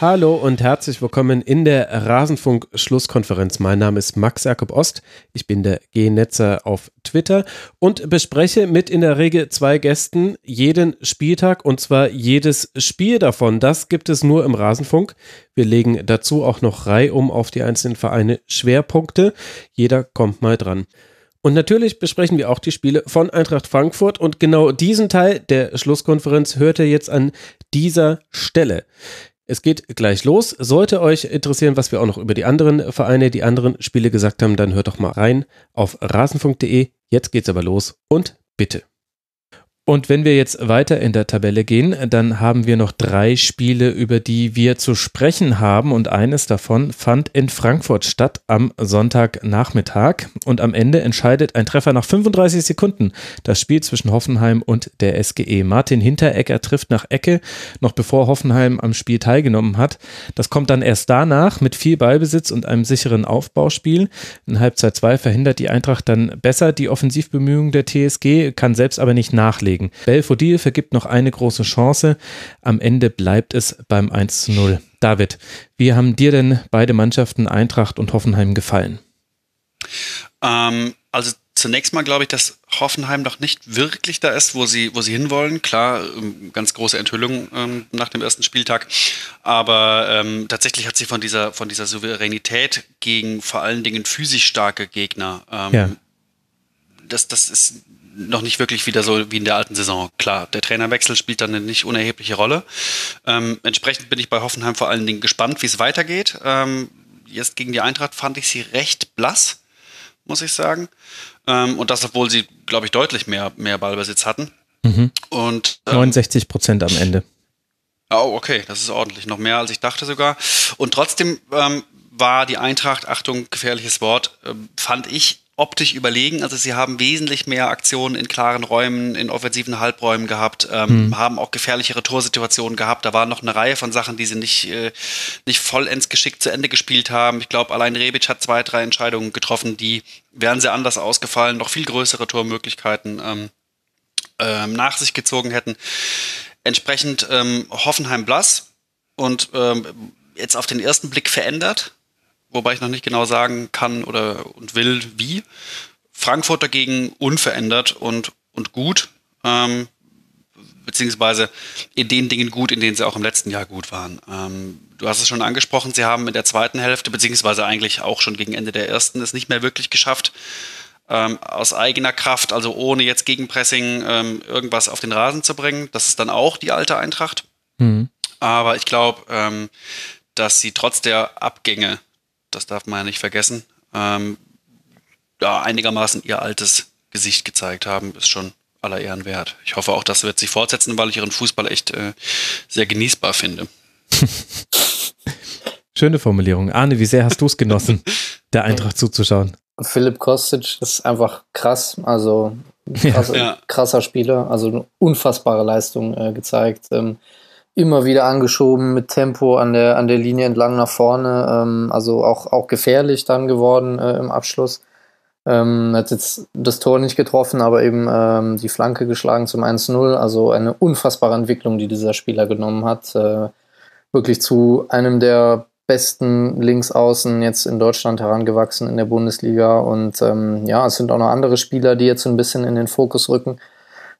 Hallo und herzlich willkommen in der Rasenfunk-Schlusskonferenz. Mein Name ist Max Jakob Ost. Ich bin der G-Netzer auf Twitter und bespreche mit in der Regel zwei Gästen jeden Spieltag und zwar jedes Spiel davon. Das gibt es nur im Rasenfunk. Wir legen dazu auch noch reihum auf die einzelnen Vereine Schwerpunkte. Jeder kommt mal dran. Und natürlich besprechen wir auch die Spiele von Eintracht Frankfurt und genau diesen Teil der Schlusskonferenz hört ihr jetzt an dieser Stelle. Es geht gleich los. Sollte euch interessieren, was wir auch noch über die anderen Vereine, die anderen Spiele gesagt haben, dann hört doch mal rein auf rasenfunk.de. Jetzt geht's aber los und bitte. Und wenn wir jetzt weiter in der Tabelle gehen, dann haben wir noch drei Spiele, über die wir zu sprechen haben. Und eines davon fand in Frankfurt statt am Sonntagnachmittag. Und am Ende entscheidet ein Treffer nach 35 Sekunden das Spiel zwischen Hoffenheim und der SGE. Martin Hinteregger trifft nach Ecke, noch bevor Hoffenheim am Spiel teilgenommen hat. Das kommt dann erst danach mit viel Ballbesitz und einem sicheren Aufbauspiel. In Halbzeit 2 verhindert die Eintracht dann besser die Offensivbemühungen der TSG, kann selbst aber nicht nachlegen vorlegen. Belfodil vergibt noch eine große Chance. Am Ende bleibt es beim 1 zu 0. David, wie haben dir denn beide Mannschaften Eintracht und Hoffenheim gefallen? Ähm, also zunächst mal glaube ich, dass Hoffenheim noch nicht wirklich da ist, wo sie, wo sie hinwollen. Klar, ähm, ganz große Enthüllung ähm, nach dem ersten Spieltag. Aber ähm, tatsächlich hat sie von dieser, von dieser Souveränität gegen vor allen Dingen physisch starke Gegner, ähm, ja. das, das ist noch nicht wirklich wieder so wie in der alten Saison. Klar, der Trainerwechsel spielt dann eine nicht unerhebliche Rolle. Ähm, entsprechend bin ich bei Hoffenheim vor allen Dingen gespannt, wie es weitergeht. Ähm, jetzt gegen die Eintracht fand ich sie recht blass, muss ich sagen. Ähm, und das, obwohl sie, glaube ich, deutlich mehr, mehr Ballbesitz hatten. Mhm. Und, 69 ähm, Prozent am Ende. Oh, okay, das ist ordentlich. Noch mehr als ich dachte sogar. Und trotzdem ähm, war die Eintracht, Achtung, gefährliches Wort, äh, fand ich optisch überlegen. Also sie haben wesentlich mehr Aktionen in klaren Räumen, in offensiven Halbräumen gehabt, ähm, mhm. haben auch gefährlichere Torsituationen gehabt. Da waren noch eine Reihe von Sachen, die sie nicht, äh, nicht vollends geschickt zu Ende gespielt haben. Ich glaube, allein Rebic hat zwei, drei Entscheidungen getroffen, die wären sie anders ausgefallen, noch viel größere Tormöglichkeiten ähm, ähm, nach sich gezogen hätten. Entsprechend ähm, Hoffenheim blass und ähm, jetzt auf den ersten Blick verändert wobei ich noch nicht genau sagen kann oder und will, wie. Frankfurt dagegen unverändert und, und gut, ähm, beziehungsweise in den Dingen gut, in denen sie auch im letzten Jahr gut waren. Ähm, du hast es schon angesprochen, sie haben in der zweiten Hälfte, beziehungsweise eigentlich auch schon gegen Ende der ersten, es nicht mehr wirklich geschafft, ähm, aus eigener Kraft, also ohne jetzt Gegenpressing ähm, irgendwas auf den Rasen zu bringen. Das ist dann auch die alte Eintracht. Mhm. Aber ich glaube, ähm, dass sie trotz der Abgänge das darf man ja nicht vergessen, ähm, ja, einigermaßen ihr altes Gesicht gezeigt haben, ist schon aller Ehren wert. Ich hoffe auch, das wird sich fortsetzen, weil ich ihren Fußball echt äh, sehr genießbar finde. Schöne Formulierung. Arne, wie sehr hast du es genossen, der Eintracht zuzuschauen? Philipp Kostic ist einfach krass, also krass, ja. krasser Spieler, also eine unfassbare Leistung äh, gezeigt. Ähm, immer wieder angeschoben mit Tempo an der, an der Linie entlang nach vorne. Ähm, also auch, auch gefährlich dann geworden äh, im Abschluss. Ähm, hat jetzt das Tor nicht getroffen, aber eben ähm, die Flanke geschlagen zum 1-0. Also eine unfassbare Entwicklung, die dieser Spieler genommen hat. Äh, wirklich zu einem der besten Linksaußen jetzt in Deutschland herangewachsen in der Bundesliga. Und ähm, ja, es sind auch noch andere Spieler, die jetzt ein bisschen in den Fokus rücken.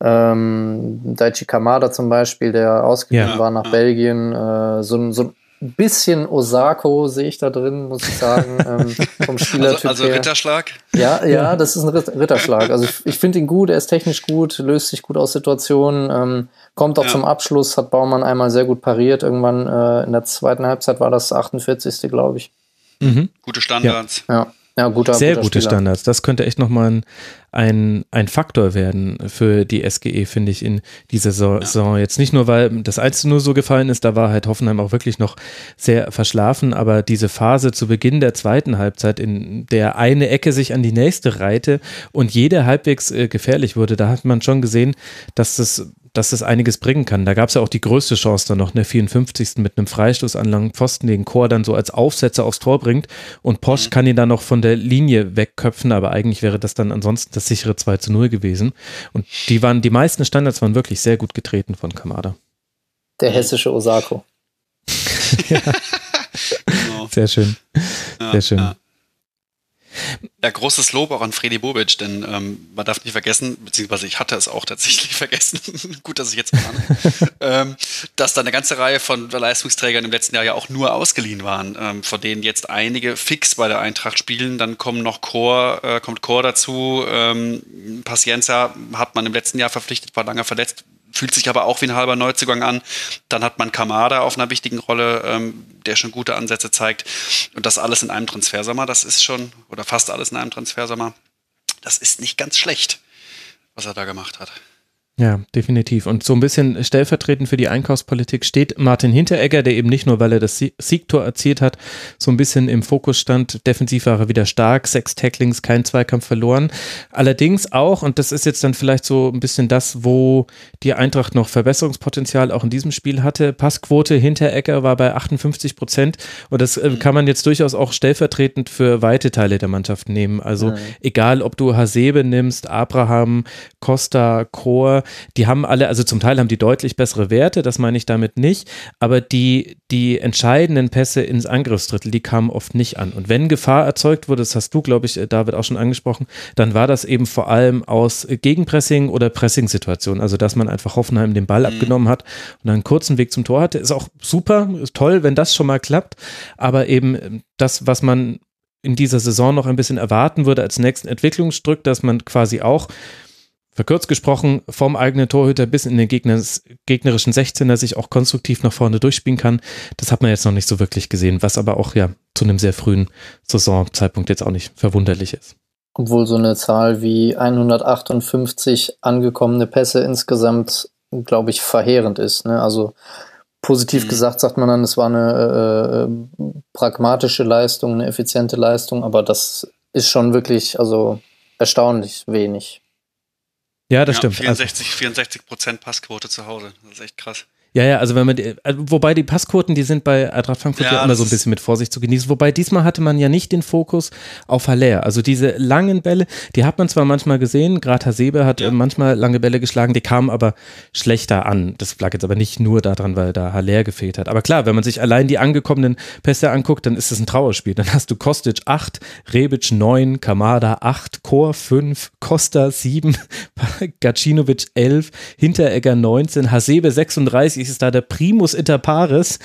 Ähm, Daichi Kamada zum Beispiel, der ausgeliehen ja. war nach Belgien, äh, so, so ein bisschen Osako sehe ich da drin, muss ich sagen, ähm, vom Spielertyp also, also Ritterschlag? Ja, ja, das ist ein Ritterschlag. Also ich, ich finde ihn gut, er ist technisch gut, löst sich gut aus Situationen, ähm, kommt auch ja. zum Abschluss, hat Baumann einmal sehr gut pariert. Irgendwann äh, in der zweiten Halbzeit war das 48. glaube ich. Mhm. Gute Standards. Ja. ja. Ja, guter, Sehr guter gute Spieler. Standards. Das könnte echt nochmal ein, ein, ein Faktor werden für die SGE, finde ich, in dieser Saison. Ja. Jetzt nicht nur, weil das Einzige nur so gefallen ist, da war halt Hoffenheim auch wirklich noch sehr verschlafen, aber diese Phase zu Beginn der zweiten Halbzeit, in der eine Ecke sich an die nächste reihte und jede halbwegs äh, gefährlich wurde, da hat man schon gesehen, dass das dass das einiges bringen kann. Da gab es ja auch die größte Chance dann noch, in der 54. mit einem Freistoß an langen Pfosten, den Chor dann so als Aufsetzer aufs Tor bringt und Posch mhm. kann ihn dann noch von der Linie wegköpfen, aber eigentlich wäre das dann ansonsten das sichere 2 zu 0 gewesen. Und die waren, die meisten Standards waren wirklich sehr gut getreten von Kamada. Der hessische Osako. ja. genau. Sehr schön. Ja, Sehr schön. Ja. Ja, großes Lob auch an Freddy Bobic, denn ähm, man darf nicht vergessen, beziehungsweise ich hatte es auch tatsächlich vergessen, gut, dass ich jetzt mahne, ähm, dass da eine ganze Reihe von Leistungsträgern im letzten Jahr ja auch nur ausgeliehen waren, ähm, von denen jetzt einige fix bei der Eintracht spielen. Dann kommen noch Chor, äh, kommt Chor dazu. Ähm, Pacienza hat man im letzten Jahr verpflichtet, war lange verletzt, fühlt sich aber auch wie ein halber Neuzugang an. Dann hat man Kamada auf einer wichtigen Rolle, ähm, der schon gute Ansätze zeigt. Und das alles in einem Transfersommer, das ist schon, oder fast alles in einem Transfersommer, das ist nicht ganz schlecht, was er da gemacht hat. Ja, definitiv. Und so ein bisschen stellvertretend für die Einkaufspolitik steht Martin Hinteregger, der eben nicht nur, weil er das Siegtor erzielt hat, so ein bisschen im Fokus stand. Defensiv war er wieder stark, sechs Tacklings, kein Zweikampf verloren. Allerdings auch, und das ist jetzt dann vielleicht so ein bisschen das, wo die Eintracht noch Verbesserungspotenzial auch in diesem Spiel hatte. Passquote Hinteregger war bei 58 Prozent. Und das äh, kann man jetzt durchaus auch stellvertretend für weite Teile der Mannschaft nehmen. Also mhm. egal, ob du Hasebe nimmst, Abraham, Costa, Chor, die haben alle, also zum Teil haben die deutlich bessere Werte, das meine ich damit nicht, aber die, die entscheidenden Pässe ins Angriffsdrittel, die kamen oft nicht an. Und wenn Gefahr erzeugt wurde, das hast du, glaube ich, David auch schon angesprochen, dann war das eben vor allem aus Gegenpressing oder Pressing-Situationen, also dass man einfach Hoffenheim den Ball mhm. abgenommen hat und einen kurzen Weg zum Tor hatte, ist auch super, ist toll, wenn das schon mal klappt, aber eben das, was man in dieser Saison noch ein bisschen erwarten würde als nächsten Entwicklungsdruck, dass man quasi auch verkürzt gesprochen, vom eigenen Torhüter bis in den Gegners, gegnerischen 16er sich auch konstruktiv nach vorne durchspielen kann. Das hat man jetzt noch nicht so wirklich gesehen, was aber auch ja zu einem sehr frühen Saisonzeitpunkt jetzt auch nicht verwunderlich ist. Obwohl so eine Zahl wie 158 angekommene Pässe insgesamt, glaube ich, verheerend ist. Ne? Also positiv mhm. gesagt sagt man dann, es war eine äh, äh, pragmatische Leistung, eine effiziente Leistung, aber das ist schon wirklich also erstaunlich wenig. Ja, das ja, stimmt. 64, also, 64 Prozent Passquote zu Hause. Das ist echt krass. Ja, ja, also wenn man, äh, wobei die Passquoten, die sind bei Eintracht Frankfurt ja, ja immer so ein bisschen mit Vorsicht zu genießen. Wobei diesmal hatte man ja nicht den Fokus auf Haller. Also diese langen Bälle, die hat man zwar manchmal gesehen, gerade Hasebe hat ja. manchmal lange Bälle geschlagen, die kamen aber schlechter an. Das lag jetzt aber nicht nur daran, weil da Haller gefehlt hat. Aber klar, wenn man sich allein die angekommenen Pässe anguckt, dann ist es ein Trauerspiel. Dann hast du Kostic 8, Rebic 9, Kamada 8, Chor 5, Costa 7, Gacinovic 11, Hinteregger 19, Hasebe 36, ist da der Primus inter pares,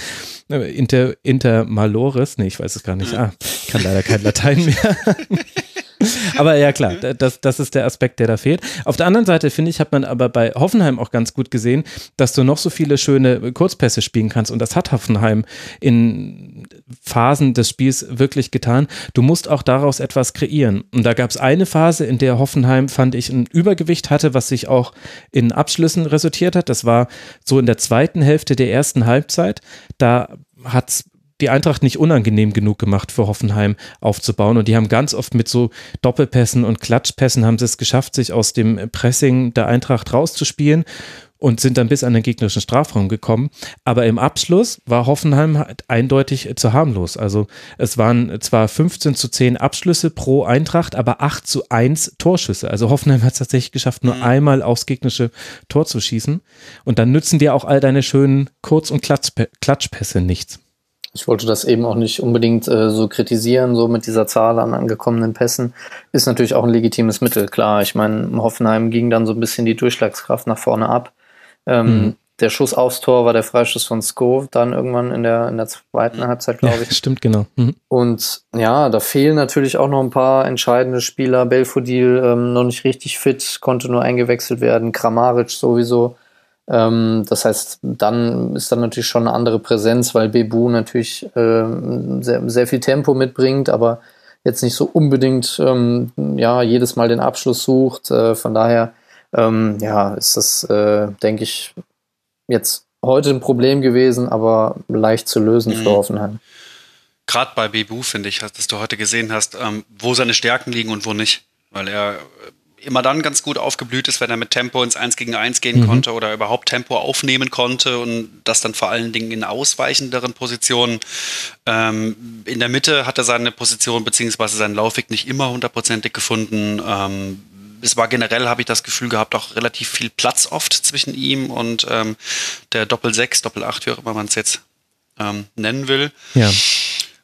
äh, inter, inter malores, nee, ich weiß es gar nicht, ah, kann leider kein Latein mehr. aber ja, klar, das, das ist der Aspekt, der da fehlt. Auf der anderen Seite, finde ich, hat man aber bei Hoffenheim auch ganz gut gesehen, dass du noch so viele schöne Kurzpässe spielen kannst. Und das hat Hoffenheim in Phasen des Spiels wirklich getan. Du musst auch daraus etwas kreieren. Und da gab es eine Phase, in der Hoffenheim, fand ich, ein Übergewicht hatte, was sich auch in Abschlüssen resultiert hat. Das war so in der zweiten Hälfte der ersten Halbzeit. Da hat es die Eintracht nicht unangenehm genug gemacht für Hoffenheim aufzubauen. Und die haben ganz oft mit so Doppelpässen und Klatschpässen haben sie es geschafft, sich aus dem Pressing der Eintracht rauszuspielen und sind dann bis an den gegnerischen Strafraum gekommen. Aber im Abschluss war Hoffenheim halt eindeutig zu harmlos. Also es waren zwar 15 zu 10 Abschlüsse pro Eintracht, aber 8 zu 1 Torschüsse. Also Hoffenheim hat es tatsächlich geschafft, nur mhm. einmal aufs gegnerische Tor zu schießen. Und dann nützen dir auch all deine schönen Kurz- und Klatschpässe nichts. Ich wollte das eben auch nicht unbedingt äh, so kritisieren, so mit dieser Zahl an angekommenen Pässen. Ist natürlich auch ein legitimes Mittel, klar. Ich meine, Hoffenheim ging dann so ein bisschen die Durchschlagskraft nach vorne ab. Ähm, mhm. Der Schuss aufs Tor war der Freischuss von Sko, dann irgendwann in der, in der zweiten. Halbzeit, glaube ich. Ja, stimmt, genau. Mhm. Und ja, da fehlen natürlich auch noch ein paar entscheidende Spieler. Belfodil ähm, noch nicht richtig fit, konnte nur eingewechselt werden. Kramaric sowieso das heißt, dann ist dann natürlich schon eine andere Präsenz, weil Bebu natürlich ähm, sehr, sehr viel Tempo mitbringt, aber jetzt nicht so unbedingt ähm, ja, jedes Mal den Abschluss sucht. Äh, von daher ähm, ja, ist das, äh, denke ich, jetzt heute ein Problem gewesen, aber leicht zu lösen mhm. für Hoffenheim. Gerade bei Bebu, finde ich, dass du heute gesehen hast, ähm, wo seine Stärken liegen und wo nicht. Weil er immer dann ganz gut aufgeblüht ist, wenn er mit Tempo ins 1 gegen 1 gehen mhm. konnte oder überhaupt Tempo aufnehmen konnte und das dann vor allen Dingen in ausweichenderen Positionen. Ähm, in der Mitte hat er seine Position bzw. seinen Laufweg nicht immer hundertprozentig gefunden. Ähm, es war generell, habe ich das Gefühl gehabt, auch relativ viel Platz oft zwischen ihm und ähm, der Doppel 6, Doppel 8, wie auch immer man es jetzt ähm, nennen will. Ja.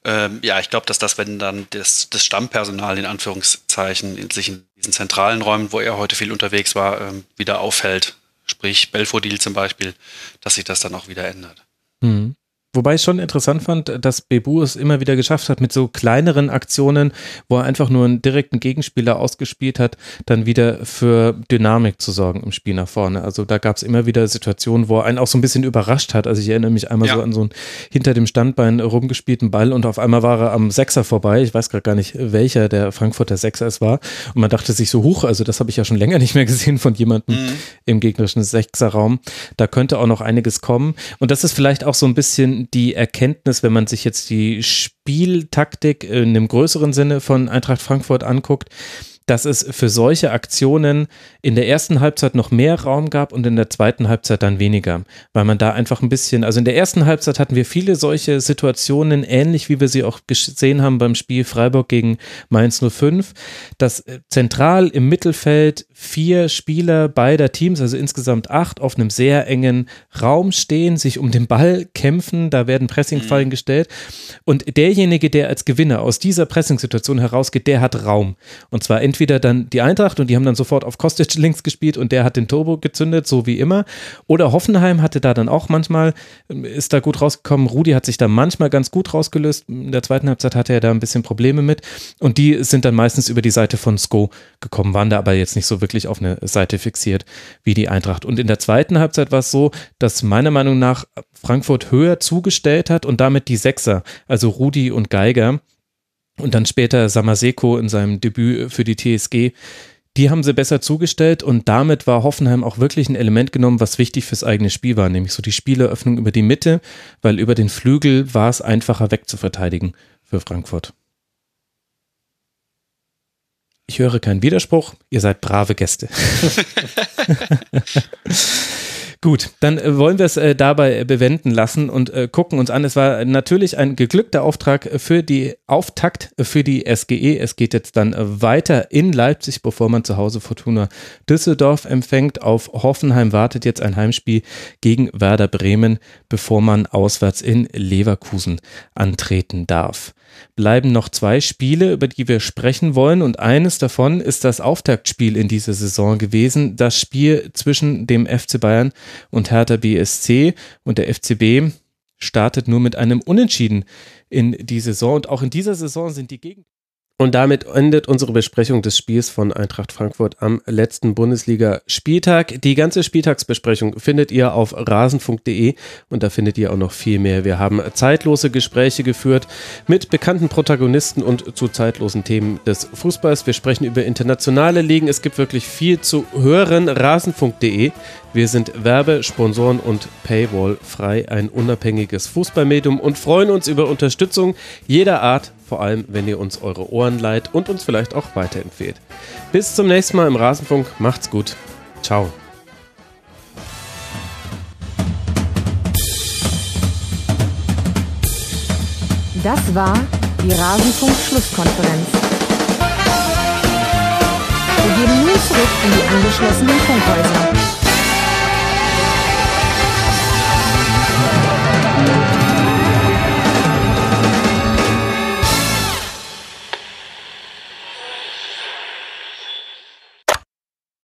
Ähm, ja, ich glaube, dass das, wenn dann das, das Stammpersonal in Anführungszeichen in sich in diesen zentralen Räumen, wo er heute viel unterwegs war, ähm, wieder auffällt, sprich Belfodil zum Beispiel, dass sich das dann auch wieder ändert. Mhm. Wobei ich schon interessant fand, dass Bebu es immer wieder geschafft hat, mit so kleineren Aktionen, wo er einfach nur einen direkten Gegenspieler ausgespielt hat, dann wieder für Dynamik zu sorgen im Spiel nach vorne. Also da gab es immer wieder Situationen, wo er einen auch so ein bisschen überrascht hat. Also ich erinnere mich einmal ja. so an so einen hinter dem Standbein rumgespielten Ball und auf einmal war er am Sechser vorbei. Ich weiß gerade gar nicht, welcher der Frankfurter Sechser es war. Und man dachte sich so, hoch, also das habe ich ja schon länger nicht mehr gesehen von jemandem mhm. im gegnerischen Sechserraum. Da könnte auch noch einiges kommen. Und das ist vielleicht auch so ein bisschen die Erkenntnis, wenn man sich jetzt die Spieltaktik in einem größeren Sinne von Eintracht Frankfurt anguckt, dass es für solche Aktionen in der ersten Halbzeit noch mehr Raum gab und in der zweiten Halbzeit dann weniger, weil man da einfach ein bisschen, also in der ersten Halbzeit hatten wir viele solche Situationen, ähnlich wie wir sie auch gesehen haben beim Spiel Freiburg gegen Mainz 05, dass äh, zentral im Mittelfeld vier Spieler beider Teams, also insgesamt acht, auf einem sehr engen Raum stehen, sich um den Ball kämpfen, da werden Pressingfallen mhm. gestellt. Und derjenige, der als Gewinner aus dieser Pressingsituation herausgeht, der hat Raum. Und zwar entweder entweder dann die Eintracht und die haben dann sofort auf Kostic links gespielt und der hat den Turbo gezündet, so wie immer. Oder Hoffenheim hatte da dann auch manchmal, ist da gut rausgekommen. Rudi hat sich da manchmal ganz gut rausgelöst. In der zweiten Halbzeit hatte er da ein bisschen Probleme mit. Und die sind dann meistens über die Seite von Sko gekommen, waren da aber jetzt nicht so wirklich auf eine Seite fixiert wie die Eintracht. Und in der zweiten Halbzeit war es so, dass meiner Meinung nach Frankfurt höher zugestellt hat und damit die Sechser, also Rudi und Geiger, und dann später Samaseko in seinem Debüt für die TSG. Die haben sie besser zugestellt und damit war Hoffenheim auch wirklich ein Element genommen, was wichtig fürs eigene Spiel war, nämlich so die Spieleröffnung über die Mitte, weil über den Flügel war es einfacher wegzuverteidigen für Frankfurt. Ich höre keinen Widerspruch, ihr seid brave Gäste. Gut, dann äh, wollen wir es äh, dabei bewenden lassen und äh, gucken uns an. Es war natürlich ein geglückter Auftrag für die Auftakt für die SGE. Es geht jetzt dann weiter in Leipzig, bevor man zu Hause Fortuna Düsseldorf empfängt. Auf Hoffenheim wartet jetzt ein Heimspiel gegen Werder Bremen, bevor man auswärts in Leverkusen antreten darf bleiben noch zwei Spiele, über die wir sprechen wollen. Und eines davon ist das Auftaktspiel in dieser Saison gewesen. Das Spiel zwischen dem FC Bayern und Hertha BSC. Und der FCB startet nur mit einem Unentschieden in die Saison. Und auch in dieser Saison sind die Gegend. Und damit endet unsere Besprechung des Spiels von Eintracht Frankfurt am letzten Bundesliga-Spieltag. Die ganze Spieltagsbesprechung findet ihr auf rasenfunk.de und da findet ihr auch noch viel mehr. Wir haben zeitlose Gespräche geführt mit bekannten Protagonisten und zu zeitlosen Themen des Fußballs. Wir sprechen über internationale Ligen. Es gibt wirklich viel zu hören. Rasenfunk.de. Wir sind Werbe-, Sponsoren- und Paywall frei, ein unabhängiges Fußballmedium und freuen uns über Unterstützung jeder Art vor allem wenn ihr uns eure Ohren leiht und uns vielleicht auch weiterempfehlt. Bis zum nächsten Mal im Rasenfunk, macht's gut. Ciao. Das war die Rasenfunk-Schlusskonferenz. Wir gehen nun zurück in die angeschlossenen Funkhäuser.